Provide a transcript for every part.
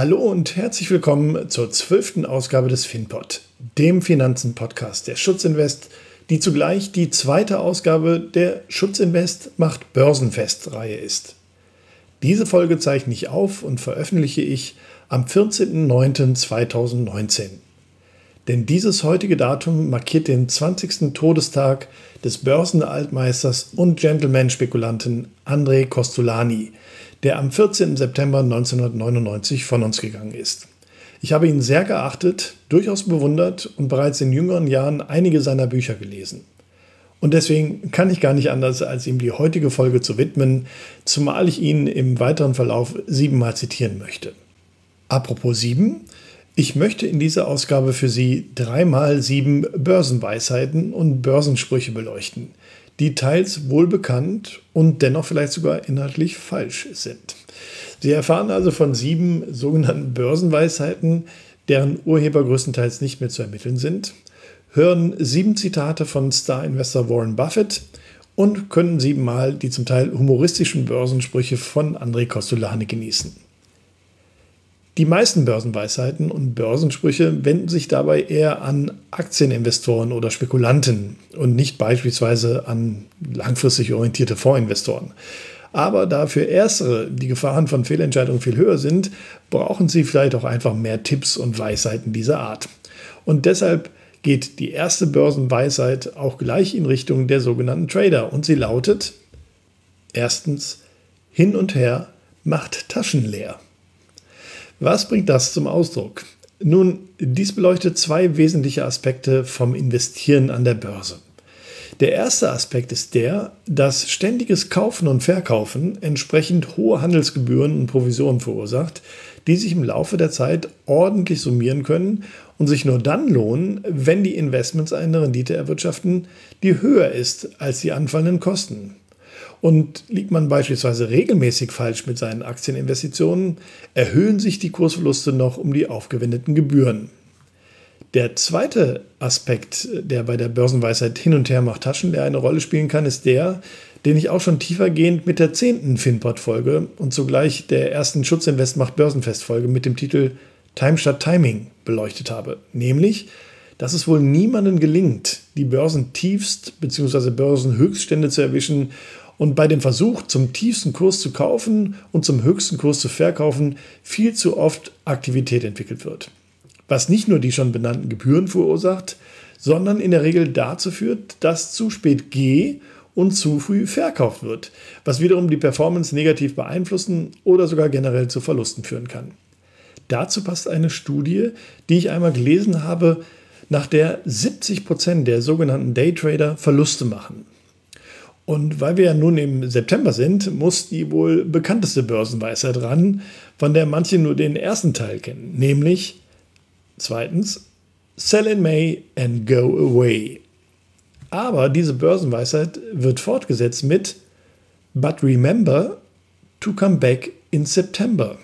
Hallo und herzlich willkommen zur zwölften Ausgabe des FinPod, dem Finanzen-Podcast der Schutzinvest, die zugleich die zweite Ausgabe der Schutzinvest macht Börsenfest-Reihe ist. Diese Folge zeichne ich auf und veröffentliche ich am 14.09.2019. Denn dieses heutige Datum markiert den 20. Todestag des Börsenaltmeisters und Gentleman-Spekulanten André Costolani, der am 14. September 1999 von uns gegangen ist. Ich habe ihn sehr geachtet, durchaus bewundert und bereits in jüngeren Jahren einige seiner Bücher gelesen. Und deswegen kann ich gar nicht anders, als ihm die heutige Folge zu widmen, zumal ich ihn im weiteren Verlauf siebenmal zitieren möchte. Apropos sieben, ich möchte in dieser Ausgabe für Sie dreimal sieben Börsenweisheiten und Börsensprüche beleuchten, die teils wohlbekannt und dennoch vielleicht sogar inhaltlich falsch sind. Sie erfahren also von sieben sogenannten Börsenweisheiten, deren Urheber größtenteils nicht mehr zu ermitteln sind – hören sieben Zitate von Star-Investor Warren Buffett und können siebenmal die zum Teil humoristischen Börsensprüche von André Costolani genießen. Die meisten Börsenweisheiten und Börsensprüche wenden sich dabei eher an Aktieninvestoren oder Spekulanten und nicht beispielsweise an langfristig orientierte Fondsinvestoren. Aber da für Erstere die Gefahren von Fehlentscheidungen viel höher sind, brauchen Sie vielleicht auch einfach mehr Tipps und Weisheiten dieser Art. Und deshalb geht die erste Börsenweisheit auch gleich in Richtung der sogenannten Trader und sie lautet erstens hin und her macht Taschen leer. Was bringt das zum Ausdruck? Nun, dies beleuchtet zwei wesentliche Aspekte vom Investieren an der Börse. Der erste Aspekt ist der, dass ständiges Kaufen und Verkaufen entsprechend hohe Handelsgebühren und Provisionen verursacht, die sich im Laufe der Zeit ordentlich summieren können und sich nur dann lohnen, wenn die Investments eine Rendite erwirtschaften, die höher ist als die anfallenden Kosten. Und liegt man beispielsweise regelmäßig falsch mit seinen Aktieninvestitionen, erhöhen sich die Kursverluste noch um die aufgewendeten Gebühren. Der zweite Aspekt, der bei der Börsenweisheit hin und her macht Taschenleer eine Rolle spielen kann, ist der, den ich auch schon tiefergehend mit der zehnten Finpod-Folge und zugleich der ersten Schutzinvest macht Börsenfest-Folge mit dem Titel Time statt Timing beleuchtet habe. Nämlich, dass es wohl niemandem gelingt, die Börsentiefst- bzw. Börsenhöchststände zu erwischen und bei dem Versuch, zum tiefsten Kurs zu kaufen und zum höchsten Kurs zu verkaufen, viel zu oft Aktivität entwickelt wird. Was nicht nur die schon benannten Gebühren verursacht, sondern in der Regel dazu führt, dass zu spät G und zu früh verkauft wird, was wiederum die Performance negativ beeinflussen oder sogar generell zu Verlusten führen kann. Dazu passt eine Studie, die ich einmal gelesen habe, nach der 70 Prozent der sogenannten Daytrader Verluste machen. Und weil wir ja nun im September sind, muss die wohl bekannteste Börsenweisheit ran, von der manche nur den ersten Teil kennen, nämlich zweitens Sell in May and go away. Aber diese Börsenweisheit wird fortgesetzt mit But remember to come back in September.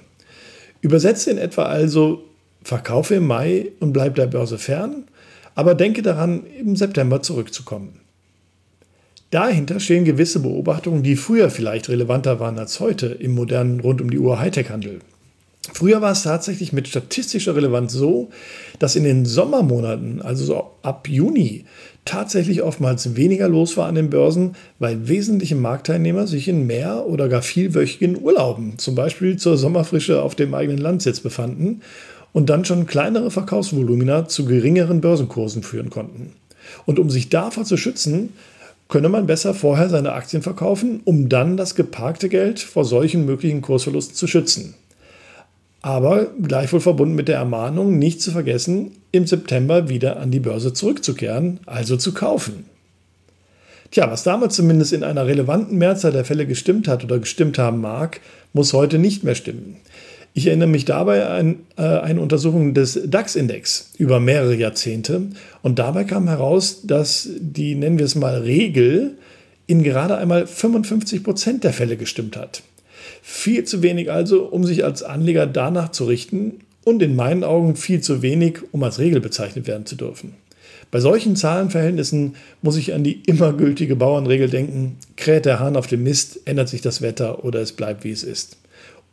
Übersetze in etwa also, verkaufe im Mai und bleib der Börse fern, aber denke daran, im September zurückzukommen. Dahinter stehen gewisse Beobachtungen, die früher vielleicht relevanter waren als heute im modernen rund um die Uhr Hightech-Handel. Früher war es tatsächlich mit statistischer Relevanz so, dass in den Sommermonaten, also so ab Juni, tatsächlich oftmals weniger los war an den Börsen, weil wesentliche Marktteilnehmer sich in mehr oder gar vielwöchigen Urlauben, zum Beispiel zur Sommerfrische auf dem eigenen Landsitz befanden und dann schon kleinere Verkaufsvolumina zu geringeren Börsenkursen führen konnten. Und um sich davor zu schützen, könne man besser vorher seine Aktien verkaufen, um dann das geparkte Geld vor solchen möglichen Kursverlusten zu schützen aber gleichwohl verbunden mit der Ermahnung, nicht zu vergessen, im September wieder an die Börse zurückzukehren, also zu kaufen. Tja, was damals zumindest in einer relevanten Mehrzahl der Fälle gestimmt hat oder gestimmt haben mag, muss heute nicht mehr stimmen. Ich erinnere mich dabei an äh, eine Untersuchung des DAX-Index über mehrere Jahrzehnte und dabei kam heraus, dass die, nennen wir es mal, Regel in gerade einmal 55 Prozent der Fälle gestimmt hat. Viel zu wenig also, um sich als Anleger danach zu richten und in meinen Augen viel zu wenig, um als Regel bezeichnet werden zu dürfen. Bei solchen Zahlenverhältnissen muss ich an die immer gültige Bauernregel denken, kräht der Hahn auf dem Mist, ändert sich das Wetter oder es bleibt wie es ist.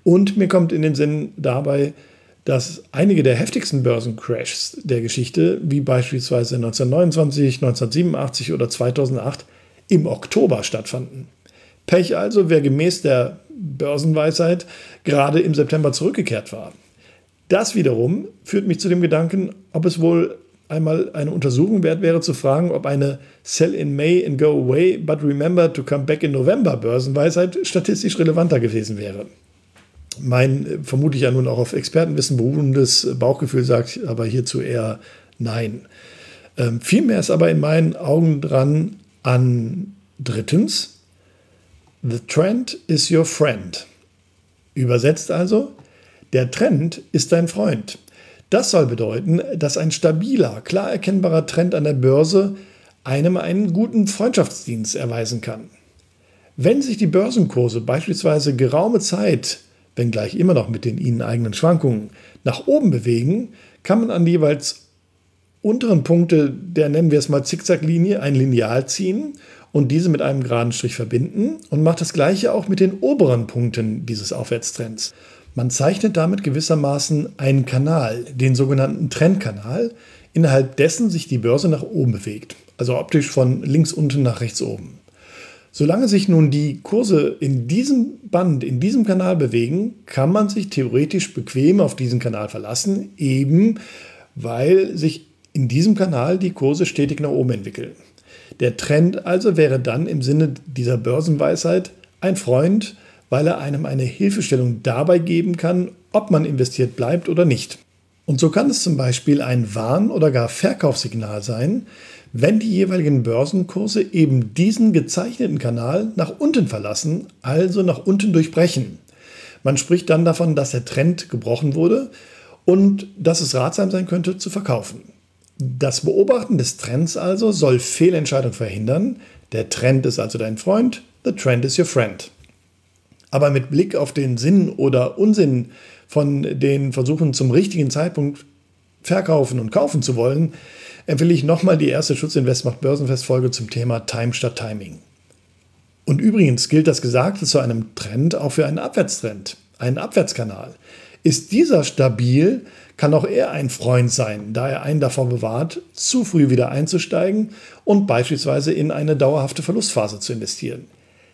Und mir kommt in den Sinn dabei, dass einige der heftigsten Börsencrashs der Geschichte, wie beispielsweise 1929, 1987 oder 2008, im Oktober stattfanden. Pech also, wer gemäß der Börsenweisheit gerade im September zurückgekehrt war. Das wiederum führt mich zu dem Gedanken, ob es wohl einmal eine Untersuchung wert wäre zu fragen, ob eine Sell in May and go away, but remember to come back in November Börsenweisheit statistisch relevanter gewesen wäre. Mein vermutlich ja nun auch auf Expertenwissen beruhendes Bauchgefühl sagt aber hierzu eher nein. Ähm, vielmehr ist aber in meinen Augen dran an drittens, The trend is your friend. Übersetzt also, der Trend ist dein Freund. Das soll bedeuten, dass ein stabiler, klar erkennbarer Trend an der Börse einem einen guten Freundschaftsdienst erweisen kann. Wenn sich die Börsenkurse beispielsweise geraume Zeit, wenngleich immer noch mit den ihnen eigenen Schwankungen, nach oben bewegen, kann man an die jeweils unteren Punkte der, nennen wir es mal, Zickzacklinie ein Lineal ziehen und diese mit einem geraden Strich verbinden und macht das gleiche auch mit den oberen Punkten dieses Aufwärtstrends. Man zeichnet damit gewissermaßen einen Kanal, den sogenannten Trendkanal, innerhalb dessen sich die Börse nach oben bewegt, also optisch von links unten nach rechts oben. Solange sich nun die Kurse in diesem Band, in diesem Kanal bewegen, kann man sich theoretisch bequem auf diesen Kanal verlassen, eben weil sich in diesem Kanal die Kurse stetig nach oben entwickeln. Der Trend also wäre dann im Sinne dieser Börsenweisheit ein Freund, weil er einem eine Hilfestellung dabei geben kann, ob man investiert bleibt oder nicht. Und so kann es zum Beispiel ein Warn- oder gar Verkaufssignal sein, wenn die jeweiligen Börsenkurse eben diesen gezeichneten Kanal nach unten verlassen, also nach unten durchbrechen. Man spricht dann davon, dass der Trend gebrochen wurde und dass es ratsam sein könnte zu verkaufen. Das Beobachten des Trends also soll Fehlentscheidungen verhindern. Der Trend ist also dein Freund, the trend is your friend. Aber mit Blick auf den Sinn oder Unsinn von den Versuchen zum richtigen Zeitpunkt verkaufen und kaufen zu wollen, empfehle ich nochmal die erste Schutzinvest macht Börsenfest-Folge zum Thema Time statt Timing. Und übrigens gilt das Gesagte zu einem Trend auch für einen Abwärtstrend, einen Abwärtskanal. Ist dieser stabil, kann auch er ein Freund sein, da er einen davor bewahrt, zu früh wieder einzusteigen und beispielsweise in eine dauerhafte Verlustphase zu investieren.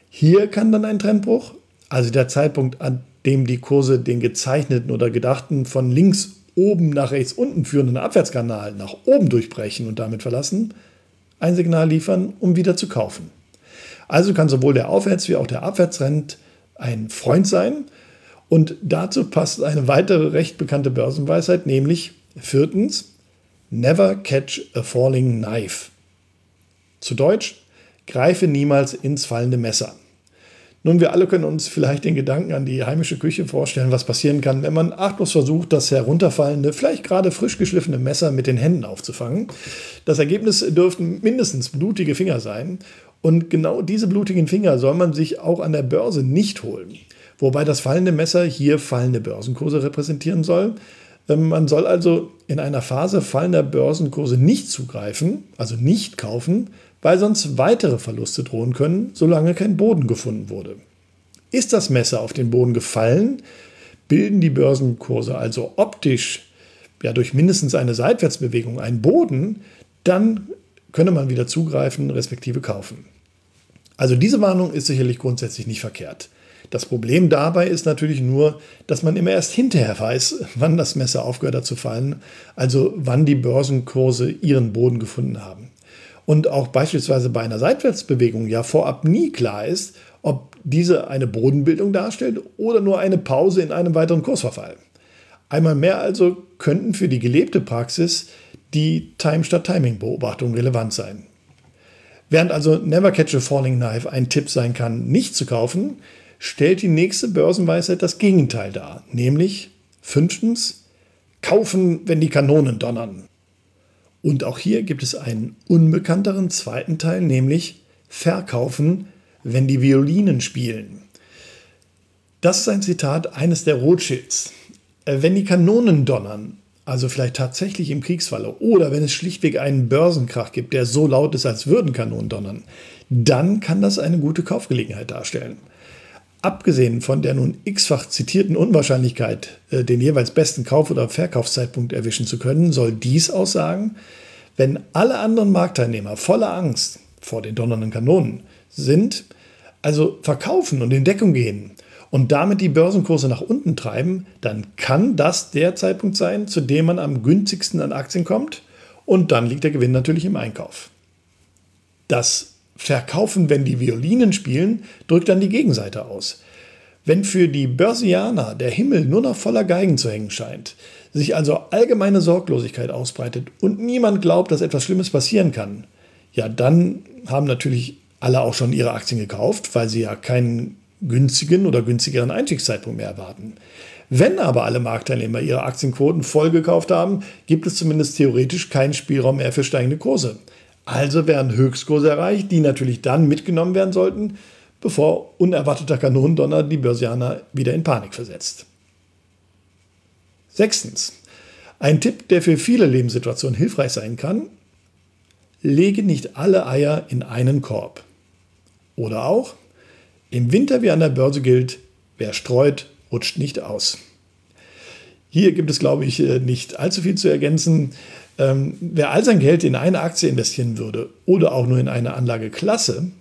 Hier kann dann ein Trendbruch also der Zeitpunkt, an dem die Kurse den gezeichneten oder gedachten von links oben nach rechts unten führenden Abwärtskanal nach oben durchbrechen und damit verlassen, ein Signal liefern, um wieder zu kaufen. Also kann sowohl der Aufwärts- wie auch der Abwärtstrend ein Freund sein. Und dazu passt eine weitere recht bekannte Börsenweisheit, nämlich viertens, never catch a falling knife. Zu Deutsch, greife niemals ins fallende Messer. Nun, wir alle können uns vielleicht den Gedanken an die heimische Küche vorstellen, was passieren kann, wenn man achtlos versucht, das herunterfallende, vielleicht gerade frisch geschliffene Messer mit den Händen aufzufangen. Das Ergebnis dürften mindestens blutige Finger sein. Und genau diese blutigen Finger soll man sich auch an der Börse nicht holen. Wobei das fallende Messer hier fallende Börsenkurse repräsentieren soll. Ähm, man soll also in einer Phase fallender Börsenkurse nicht zugreifen, also nicht kaufen, weil sonst weitere Verluste drohen können, solange kein Boden gefunden wurde. Ist das Messer auf den Boden gefallen, bilden die Börsenkurse also optisch ja durch mindestens eine Seitwärtsbewegung einen Boden, dann könne man wieder zugreifen, respektive kaufen. Also diese Warnung ist sicherlich grundsätzlich nicht verkehrt. Das Problem dabei ist natürlich nur, dass man immer erst hinterher weiß, wann das Messer aufgehört hat zu fallen, also wann die Börsenkurse ihren Boden gefunden haben und auch beispielsweise bei einer Seitwärtsbewegung ja vorab nie klar ist, ob diese eine Bodenbildung darstellt oder nur eine Pause in einem weiteren Kursverfall. Einmal mehr also könnten für die gelebte Praxis die Time statt Timing Beobachtung relevant sein. Während also Never Catch a Falling Knife ein Tipp sein kann, nicht zu kaufen, stellt die nächste Börsenweisheit das Gegenteil dar, nämlich fünftens, kaufen, wenn die Kanonen donnern. Und auch hier gibt es einen unbekannteren zweiten Teil, nämlich verkaufen, wenn die Violinen spielen. Das ist ein Zitat eines der Rothschilds. Äh, wenn die Kanonen donnern, also vielleicht tatsächlich im Kriegsfalle, oder wenn es schlichtweg einen Börsenkrach gibt, der so laut ist, als würden Kanonen donnern, dann kann das eine gute Kaufgelegenheit darstellen. Abgesehen von der nun x-fach zitierten Unwahrscheinlichkeit, äh, den jeweils besten Kauf- oder Verkaufszeitpunkt erwischen zu können, soll dies aussagen, wenn alle anderen Marktteilnehmer voller Angst vor den donnernden Kanonen sind, also verkaufen und in Deckung gehen und damit die Börsenkurse nach unten treiben, dann kann das der Zeitpunkt sein, zu dem man am günstigsten an Aktien kommt und dann liegt der Gewinn natürlich im Einkauf. Das Verkaufen, wenn die Violinen spielen, drückt dann die Gegenseite aus. Wenn für die Börsianer der Himmel nur noch voller Geigen zu hängen scheint, sich also allgemeine Sorglosigkeit ausbreitet und niemand glaubt, dass etwas Schlimmes passieren kann, ja, dann haben natürlich alle auch schon ihre Aktien gekauft, weil sie ja keinen günstigen oder günstigeren Einstiegszeitpunkt mehr erwarten. Wenn aber alle Marktteilnehmer ihre Aktienquoten voll gekauft haben, gibt es zumindest theoretisch keinen Spielraum mehr für steigende Kurse. Also werden Höchstkurse erreicht, die natürlich dann mitgenommen werden sollten, bevor unerwarteter Kanonendonner die Börsianer wieder in Panik versetzt. Sechstens. Ein Tipp, der für viele Lebenssituationen hilfreich sein kann. Lege nicht alle Eier in einen Korb. Oder auch, im Winter wie an der Börse gilt, wer streut, rutscht nicht aus. Hier gibt es, glaube ich, äh, nicht allzu viel zu ergänzen. Ähm, wer all sein Geld in eine Aktie investieren würde oder auch nur in eine Anlageklasse,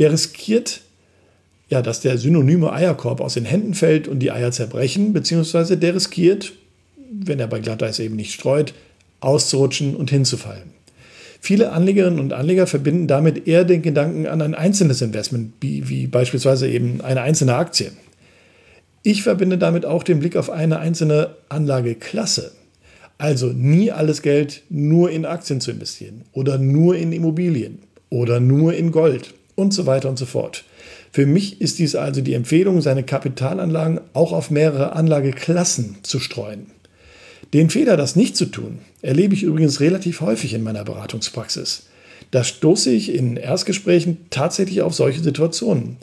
der riskiert ja, dass der synonyme Eierkorb aus den Händen fällt und die Eier zerbrechen, beziehungsweise der riskiert, wenn er bei Glatteis eben nicht streut, auszurutschen und hinzufallen. Viele Anlegerinnen und Anleger verbinden damit eher den Gedanken an ein einzelnes Investment, wie, wie beispielsweise eben eine einzelne Aktie. Ich verbinde damit auch den Blick auf eine einzelne Anlageklasse. Also nie alles Geld nur in Aktien zu investieren oder nur in Immobilien oder nur in Gold und so weiter und so fort. Für mich ist dies also die Empfehlung, seine Kapitalanlagen auch auf mehrere Anlageklassen zu streuen. Den Fehler, das nicht zu tun, erlebe ich übrigens relativ häufig in meiner Beratungspraxis. Da stoße ich in Erstgesprächen tatsächlich auf solche Situationen.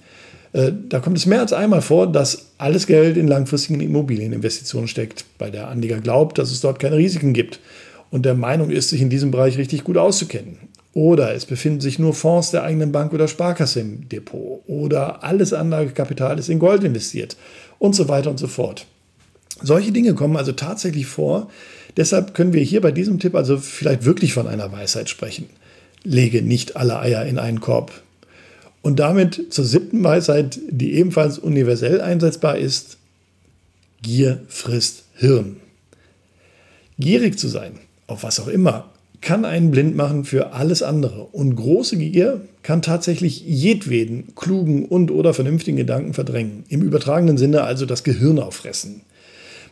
Äh, da kommt es mehr als einmal vor, dass alles Geld in langfristigen Immobilieninvestitionen steckt, weil der Anleger glaubt, dass es dort keine Risiken gibt und der Meinung ist, sich in diesem Bereich richtig gut auszukennen. Oder es befinden sich nur Fonds der eigenen Bank oder Sparkasse im Depot. Oder alles Anlagekapital ist in Gold investiert und so weiter und so fort. Solche Dinge kommen also tatsächlich vor. Deshalb können wir hier bei diesem Tipp also vielleicht wirklich von einer Weisheit sprechen. Lege nicht alle Eier in einen Korb. Und damit zur siebten Weisheit, die ebenfalls universell einsetzbar ist. Gier frisst Hirn. Gierig zu sein, auf was auch immer, kann einen blind machen für alles andere. Und große Gier kann tatsächlich jedweden klugen und oder vernünftigen Gedanken verdrängen. Im übertragenen Sinne also das Gehirn auffressen.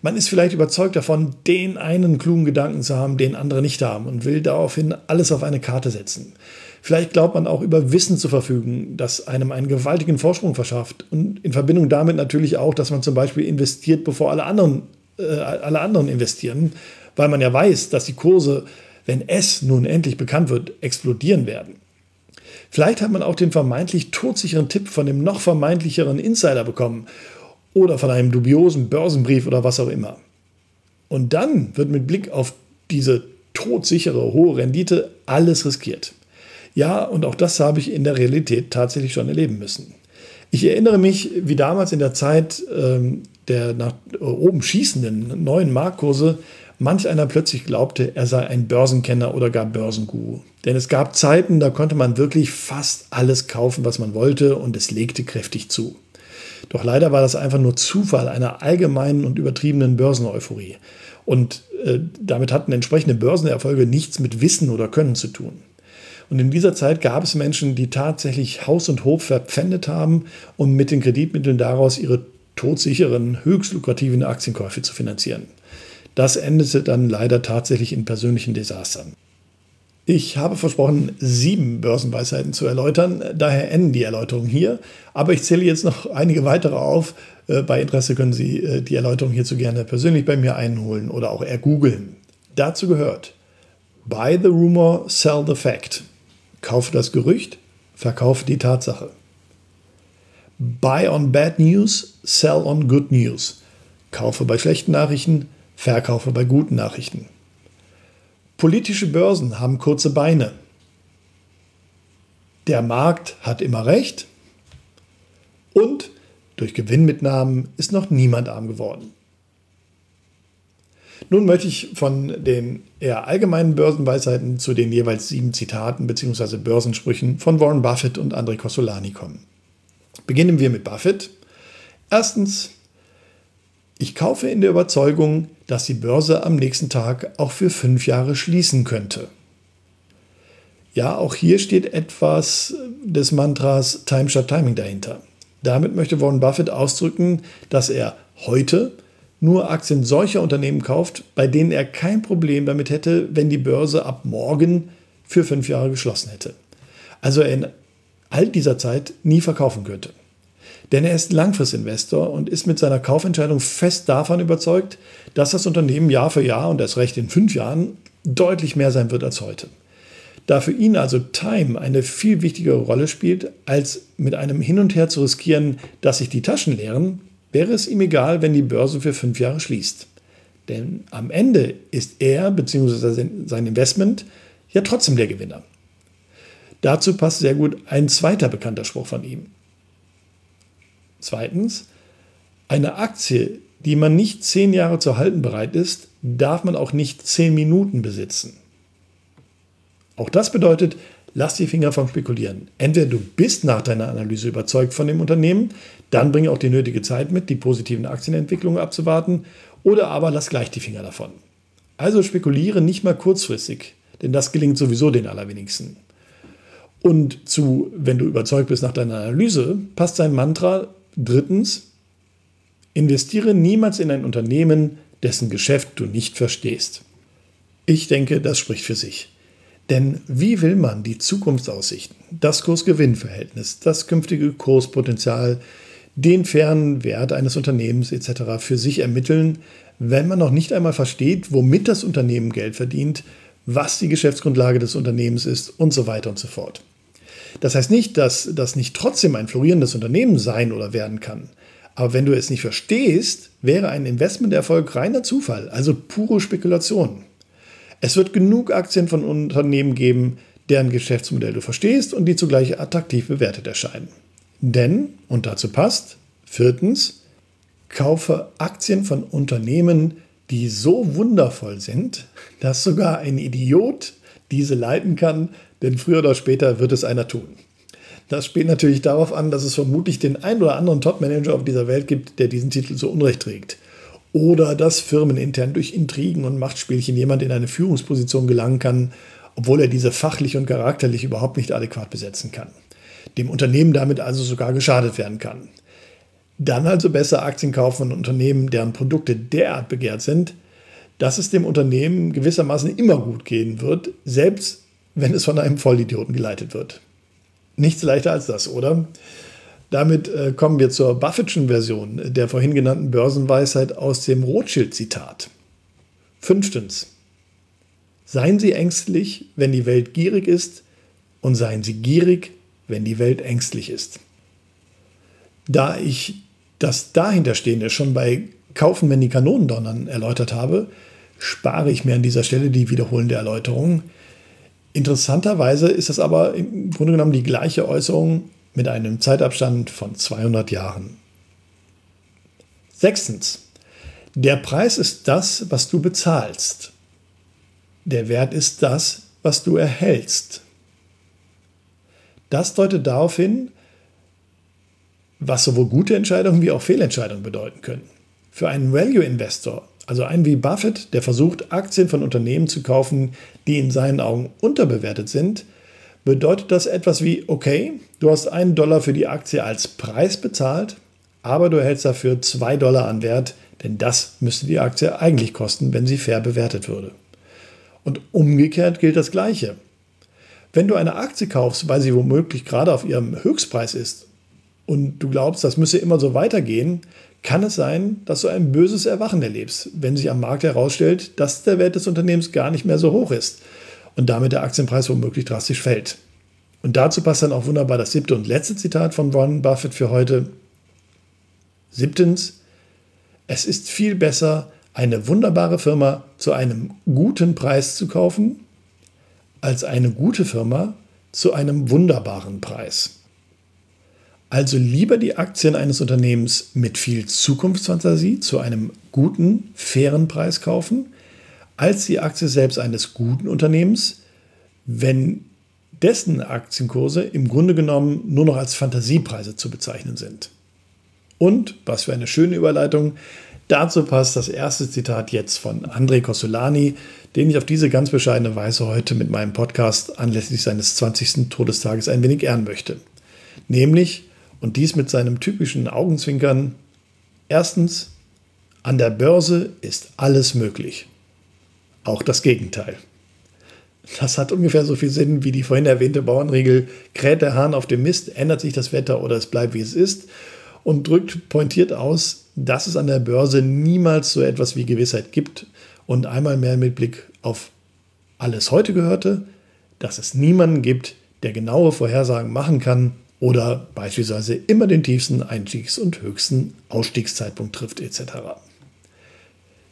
Man ist vielleicht überzeugt davon, den einen klugen Gedanken zu haben, den andere nicht haben und will daraufhin alles auf eine Karte setzen. Vielleicht glaubt man auch über Wissen zu verfügen, das einem einen gewaltigen Vorsprung verschafft und in Verbindung damit natürlich auch, dass man zum Beispiel investiert, bevor alle anderen, äh, alle anderen investieren, weil man ja weiß, dass die Kurse, wenn es nun endlich bekannt wird, explodieren werden. Vielleicht hat man auch den vermeintlich todsicheren Tipp von dem noch vermeintlicheren Insider bekommen oder von einem dubiosen Börsenbrief oder was auch immer. Und dann wird mit Blick auf diese todsichere hohe Rendite alles riskiert. Ja, und auch das habe ich in der Realität tatsächlich schon erleben müssen. Ich erinnere mich, wie damals in der Zeit ähm, der nach oben schießenden neuen Marktkurse manch einer plötzlich glaubte, er sei ein Börsenkenner oder gar Börsenguru. Denn es gab Zeiten, da konnte man wirklich fast alles kaufen, was man wollte, und es legte kräftig zu. Doch leider war das einfach nur Zufall einer allgemeinen und übertriebenen Börseneuphorie. Und äh, damit hatten entsprechende Börsenerfolge nichts mit Wissen oder Können zu tun. Und in dieser Zeit gab es Menschen, die tatsächlich Haus und Hof verpfändet haben, um mit den Kreditmitteln daraus ihre todsicheren, höchst lukrativen Aktienkäufe zu finanzieren. Das endete dann leider tatsächlich in persönlichen Desastern. Ich habe versprochen, sieben Börsenweisheiten zu erläutern. Daher enden die Erläuterungen hier. Aber ich zähle jetzt noch einige weitere auf. Äh, bei Interesse können Sie äh, die Erläuterung hierzu gerne persönlich bei mir einholen oder auch ergoogeln. Dazu gehört Buy the rumor, sell the fact. Kaufe das Gerücht, verkaufe die Tatsache. Buy on bad news, sell on good news. Kaufe bei schlechten Nachrichten, verkaufe bei guten Nachrichten. Politische Börsen haben kurze Beine. Der Markt hat immer recht. Und Durch Gewinnmitnahmen ist noch niemand arm geworden. Nun möchte ich von den eher allgemeinen Börsenweisheiten zu den jeweils sieben Zitaten bzw. Börsensprüchen von Warren Buffett und André Costolani kommen. Beginnen wir mit Buffett. Erstens, ich kaufe in der Überzeugung, dass die Börse am nächsten Tag auch für fünf Jahre schließen könnte. Ja, auch hier steht etwas des Mantras Time Shot Timing dahinter. Damit möchte Warren Buffett ausdrücken, dass er heute nur Aktien solcher Unternehmen kauft, bei denen er kein Problem damit hätte, wenn die Börse ab morgen für fünf Jahre geschlossen hätte. Also er in all dieser Zeit nie verkaufen könnte. Denn er ist Langfristinvestor und ist mit seiner Kaufentscheidung fest davon überzeugt, dass das Unternehmen Jahr für Jahr und erst recht in fünf Jahren deutlich mehr sein wird als heute. Da für ihn also Time eine viel wichtigere Rolle spielt, als mit einem Hin und Her zu riskieren, dass sich die Taschen leeren, wäre es ihm egal, wenn die Börse für fünf Jahre schließt. Denn am Ende ist er bzw. sein Investment ja trotzdem der Gewinner. Dazu passt sehr gut ein zweiter bekannter Spruch von ihm. Zweitens, eine Aktie, die man nicht zehn Jahre zu halten bereit ist, darf man auch nicht zehn Minuten besitzen. Auch das bedeutet, lass die Finger vom Spekulieren. Entweder du bist nach deiner Analyse überzeugt von dem Unternehmen, dann bringe auch die nötige Zeit mit, die positiven Aktienentwicklungen abzuwarten, oder aber lass gleich die Finger davon. Also spekuliere nicht mal kurzfristig, denn das gelingt sowieso den allerwenigsten. Und zu, wenn du überzeugt bist nach deiner Analyse, passt sein Mantra drittens, investiere niemals in ein Unternehmen, dessen Geschäft du nicht verstehst. Ich denke, das spricht für sich. Denn wie will man die Zukunftsaussichten, das Kurs-Gewinn-Verhältnis, das künftige Kurspotenzial, den fairen Wert eines Unternehmens etc. für sich ermitteln, wenn man noch nicht einmal versteht, womit das Unternehmen Geld verdient, was die Geschäftsgrundlage des Unternehmens ist und so weiter und so fort. Das heißt nicht, dass das nicht trotzdem ein florierendes Unternehmen sein oder werden kann. Aber wenn du es nicht verstehst, wäre ein Investmenterfolg reiner Zufall, also pure Spekulation. Es wird genug Aktien von Unternehmen geben, deren Geschäftsmodell du verstehst und die zugleich attraktiv bewertet erscheinen. Denn, und dazu passt, viertens, kaufe Aktien von Unternehmen, die so wundervoll sind, dass sogar ein Idiot diese leiten kann, denn früher oder später wird es einer tun. Das spielt natürlich darauf an, dass es vermutlich den ein oder anderen Top-Manager auf dieser Welt gibt, der diesen Titel so Unrecht trägt oder dass firmenintern durch Intrigen und Machtspielchen jemand in eine Führungsposition gelangen kann, obwohl er diese fachlich und charakterlich überhaupt nicht adäquat besetzen kann. Dem Unternehmen damit also sogar geschadet werden kann. Dann also besser Aktien kaufen von Unternehmen, deren Produkte derart begehrt sind, dass es dem Unternehmen gewissermaßen immer gut gehen wird, selbst wenn es von einem Vollidioten geleitet wird. Nichts leichter als das, oder? Damit äh, kommen wir zur Buffettschen Version der vorhin genannten Börsenweisheit aus dem Rothschild-Zitat. Fünftens. Seien Sie ängstlich, wenn die Welt gierig ist, und seien Sie gierig, wenn die Welt ängstlich ist. Da ich das dahinterstehende schon bei Kaufen, wenn die Kanonen donnern erläutert habe, spare ich mir an dieser Stelle die wiederholende Erläuterung. Interessanterweise ist das aber im Grunde genommen die gleiche Äußerung mit einem Zeitabstand von 200 Jahren. Sechstens. Der Preis ist das, was du bezahlst. Der Wert ist das, was du erhältst. Das deutet darauf hin, was sowohl gute Entscheidungen wie auch Fehlentscheidungen bedeuten können. Für einen Value-Investor, also einen wie Buffett, der versucht, Aktien von Unternehmen zu kaufen, die in seinen Augen unterbewertet sind, bedeutet das etwas wie, okay, du hast einen Dollar für die Aktie als Preis bezahlt, aber du erhältst dafür zwei Dollar an Wert, denn das müsste die Aktie eigentlich kosten, wenn sie fair bewertet würde. Und umgekehrt gilt das Gleiche. Wenn du eine Aktie kaufst, weil sie womöglich gerade auf ihrem Höchstpreis ist und du glaubst, das müsse immer so weitergehen, kann es sein, dass du ein böses Erwachen erlebst, wenn sich am Markt herausstellt, dass der Wert des Unternehmens gar nicht mehr so hoch ist und damit der Aktienpreis womöglich drastisch fällt. Und dazu passt dann auch wunderbar das siebte und letzte Zitat von Warren Buffett für heute. Siebtens, es ist viel besser, eine wunderbare Firma zu einem guten Preis zu kaufen, als eine gute Firma zu einem wunderbaren Preis. Also lieber die Aktien eines Unternehmens mit viel Zukunftsfantasie zu einem guten, fairen Preis kaufen, als die Aktie selbst eines guten Unternehmens, wenn dessen Aktienkurse im Grunde genommen nur noch als Fantasiepreise zu bezeichnen sind. Und, was für eine schöne Überleitung, dazu passt das erste Zitat jetzt von André Costolani, den ich auf diese ganz bescheidene Weise heute mit meinem Podcast anlässlich seines 20. Todestages ein wenig ehren möchte. Nämlich, und dies mit seinem typischen Augenzwinkern, erstens, an der Börse ist alles möglich. Auch das Gegenteil. Das hat ungefähr so viel Sinn wie die vorhin erwähnte Bauernregel, kräht der Hahn auf dem Mist, ändert sich das Wetter oder es bleibt wie es ist und drückt pointiert aus, dass es an der Börse niemals so etwas wie Gewissheit gibt und einmal mehr mit Blick auf alles heute gehörte, dass es niemanden gibt, der genaue Vorhersagen machen kann oder beispielsweise immer den tiefsten Einstiegs- und höchsten Ausstiegszeitpunkt trifft etc.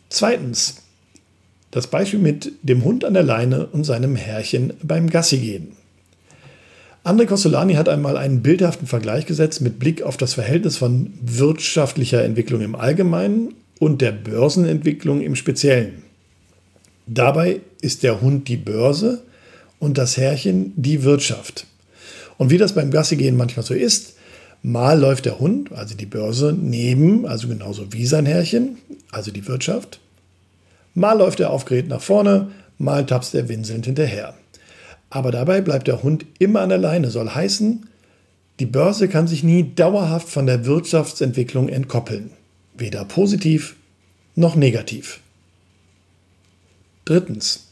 Zweitens, das Beispiel mit dem Hund an der Leine und seinem Herrchen beim Gassigehen. André Costolani hat einmal einen bildhaften Vergleich gesetzt mit Blick auf das Verhältnis von wirtschaftlicher Entwicklung im Allgemeinen und der Börsenentwicklung im Speziellen. Dabei ist der Hund die Börse und das Herrchen die Wirtschaft. Und wie das beim Gassigehen manchmal so ist, mal läuft der Hund, also die Börse, neben, also genauso wie sein Herrchen, also die Wirtschaft, Mal läuft er aufgeregt nach vorne, mal tapst er winselnd hinterher. Aber dabei bleibt der Hund immer an der Leine, soll heißen, die Börse kann sich nie dauerhaft von der Wirtschaftsentwicklung entkoppeln. Weder positiv noch negativ. Drittens.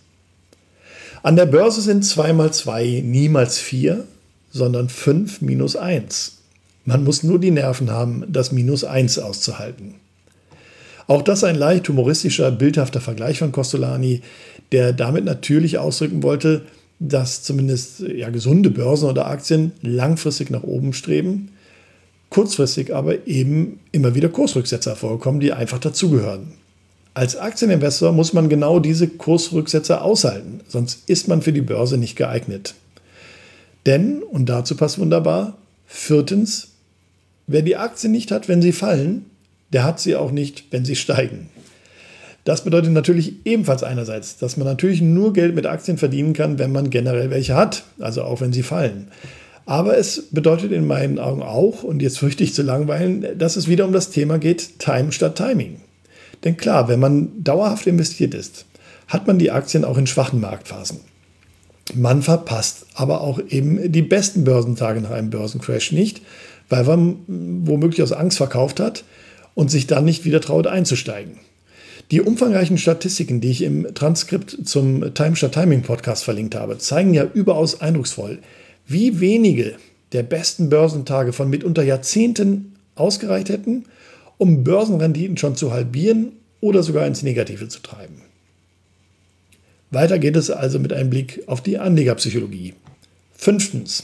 An der Börse sind 2 mal 2 niemals 4, sondern 5 minus 1. Man muss nur die Nerven haben, das minus 1 auszuhalten. Auch das ein leicht humoristischer, bildhafter Vergleich von Costolani, der damit natürlich ausdrücken wollte, dass zumindest ja, gesunde Börsen oder Aktien langfristig nach oben streben, kurzfristig aber eben immer wieder Kursrücksetzer vorkommen, die einfach dazugehören. Als Aktieninvestor muss man genau diese Kursrücksetzer aushalten, sonst ist man für die Börse nicht geeignet. Denn, und dazu passt wunderbar, viertens, wer die Aktien nicht hat, wenn sie fallen, der hat sie auch nicht, wenn sie steigen. Das bedeutet natürlich ebenfalls einerseits, dass man natürlich nur Geld mit Aktien verdienen kann, wenn man generell welche hat, also auch wenn sie fallen. Aber es bedeutet in meinen Augen auch, und jetzt fürchte ich zu langweilen, dass es wieder um das Thema geht, Time statt Timing. Denn klar, wenn man dauerhaft investiert ist, hat man die Aktien auch in schwachen Marktphasen. Man verpasst aber auch eben die besten Börsentage nach einem Börsencrash nicht, weil man womöglich aus Angst verkauft hat und sich dann nicht wieder traut einzusteigen. Die umfangreichen Statistiken, die ich im Transkript zum Time Shot Timing Podcast verlinkt habe, zeigen ja überaus eindrucksvoll, wie wenige der besten Börsentage von mitunter Jahrzehnten ausgereicht hätten, um Börsenrenditen schon zu halbieren oder sogar ins Negative zu treiben. Weiter geht es also mit einem Blick auf die Anlegerpsychologie. Fünftens.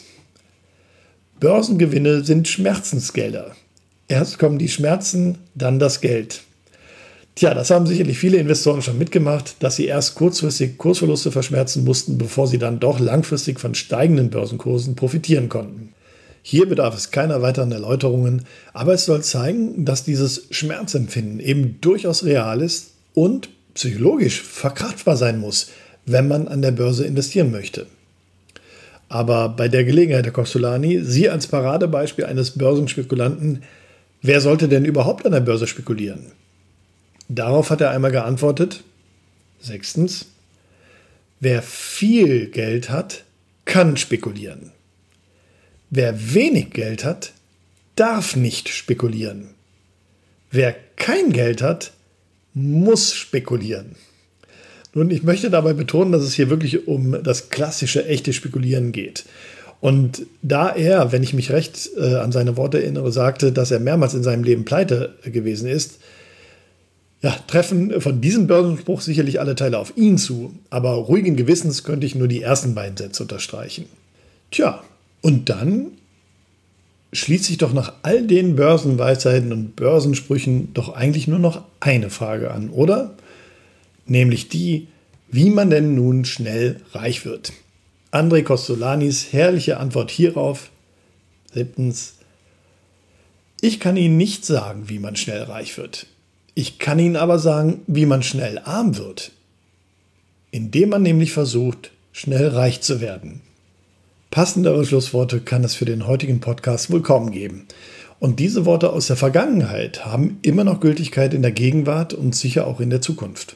Börsengewinne sind Schmerzensgelder. Erst kommen die Schmerzen, dann das Geld. Tja, das haben sicherlich viele Investoren schon mitgemacht, dass sie erst kurzfristig Kursverluste verschmerzen mussten, bevor sie dann doch langfristig von steigenden Börsenkursen profitieren konnten. Hier bedarf es keiner weiteren Erläuterungen, aber es soll zeigen, dass dieses Schmerzempfinden eben durchaus real ist und psychologisch verkraftbar sein muss, wenn man an der Börse investieren möchte. Aber bei der Gelegenheit, Herr Costolani, Sie als Paradebeispiel eines Börsenspekulanten Wer sollte denn überhaupt an der Börse spekulieren? Darauf hat er einmal geantwortet. Sechstens, wer viel Geld hat, kann spekulieren. Wer wenig Geld hat, darf nicht spekulieren. Wer kein Geld hat, muss spekulieren. Nun, ich möchte dabei betonen, dass es hier wirklich um das klassische, echte Spekulieren geht. Und da er, wenn ich mich recht äh, an seine Worte erinnere, sagte, dass er mehrmals in seinem Leben pleite gewesen ist, ja, treffen von diesem Börsenspruch sicherlich alle Teile auf ihn zu, aber ruhigen Gewissens könnte ich nur die ersten beiden Sätze unterstreichen. Tja, und dann schließt sich doch nach all den Börsenweisheiten und Börsensprüchen doch eigentlich nur noch eine Frage an, oder? Nämlich die, wie man denn nun schnell reich wird. André Costolanis herrliche Antwort hierauf. Siebtens, Ich kann Ihnen nicht sagen, wie man schnell reich wird. Ich kann Ihnen aber sagen, wie man schnell arm wird. Indem man nämlich versucht, schnell reich zu werden. Passendere Schlussworte kann es für den heutigen Podcast wohl kaum geben. Und diese Worte aus der Vergangenheit haben immer noch Gültigkeit in der Gegenwart und sicher auch in der Zukunft.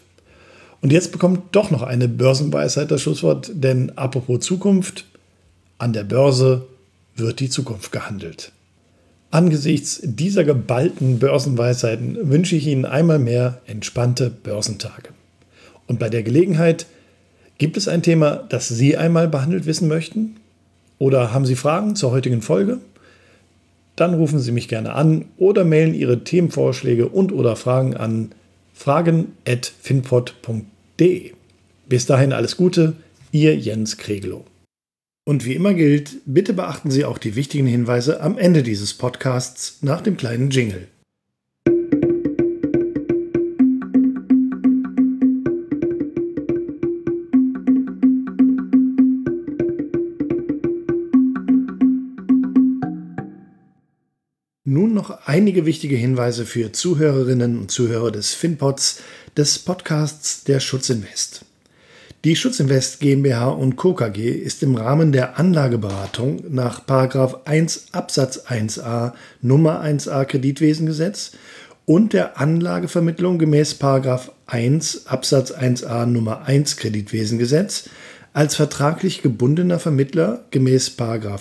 Und jetzt bekommt doch noch eine Börsenweisheit das Schlusswort, denn apropos Zukunft, an der Börse wird die Zukunft gehandelt. Angesichts dieser geballten Börsenweisheiten wünsche ich Ihnen einmal mehr entspannte Börsentage. Und bei der Gelegenheit, gibt es ein Thema, das Sie einmal behandelt wissen möchten? Oder haben Sie Fragen zur heutigen Folge? Dann rufen Sie mich gerne an oder mailen Ihre Themenvorschläge und oder Fragen an fragen.finpod.de. Bis dahin alles Gute, Ihr Jens Kregelow. Und wie immer gilt, bitte beachten Sie auch die wichtigen Hinweise am Ende dieses Podcasts nach dem kleinen Jingle. Nun noch einige wichtige Hinweise für Zuhörerinnen und Zuhörer des FinPods, des Podcasts der Schutzinvest. Die Schutzinvest GmbH und Co. KG ist im Rahmen der Anlageberatung nach 1 Absatz 1a Nummer 1a Kreditwesengesetz und der Anlagevermittlung gemäß 1 Absatz 1a Nummer 1 Kreditwesengesetz als vertraglich gebundener Vermittler gemäß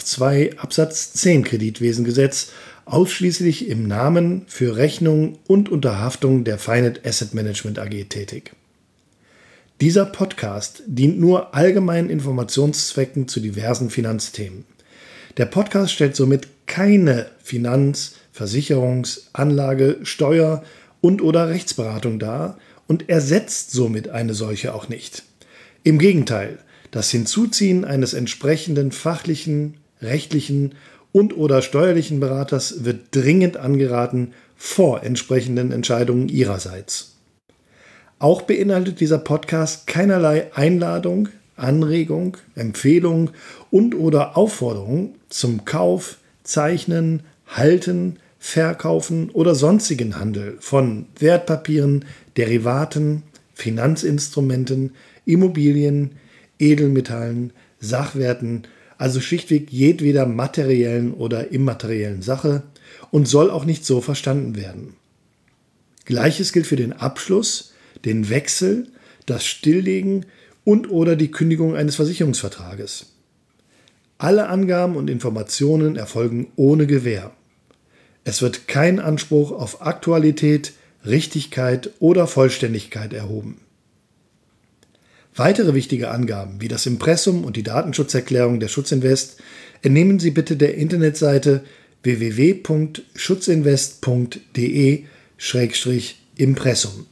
2 Absatz 10 Kreditwesengesetz ausschließlich im Namen für Rechnung und Unterhaftung der Finet Asset Management AG tätig. Dieser Podcast dient nur allgemeinen Informationszwecken zu diversen Finanzthemen. Der Podcast stellt somit keine Finanz-, Versicherungs-, Anlage-, Steuer- und/oder Rechtsberatung dar und ersetzt somit eine solche auch nicht. Im Gegenteil, das Hinzuziehen eines entsprechenden fachlichen, rechtlichen und/oder steuerlichen Beraters wird dringend angeraten vor entsprechenden Entscheidungen Ihrerseits. Auch beinhaltet dieser Podcast keinerlei Einladung, Anregung, Empfehlung und oder Aufforderung zum Kauf, Zeichnen, Halten, Verkaufen oder sonstigen Handel von Wertpapieren, Derivaten, Finanzinstrumenten, Immobilien, Edelmetallen, Sachwerten, also schlichtweg jedweder materiellen oder immateriellen Sache und soll auch nicht so verstanden werden. Gleiches gilt für den Abschluss, den Wechsel, das Stilllegen und oder die Kündigung eines Versicherungsvertrages. Alle Angaben und Informationen erfolgen ohne Gewähr. Es wird kein Anspruch auf Aktualität, Richtigkeit oder Vollständigkeit erhoben. Weitere wichtige Angaben wie das Impressum und die Datenschutzerklärung der Schutzinvest entnehmen Sie bitte der Internetseite www.schutzinvest.de-impressum.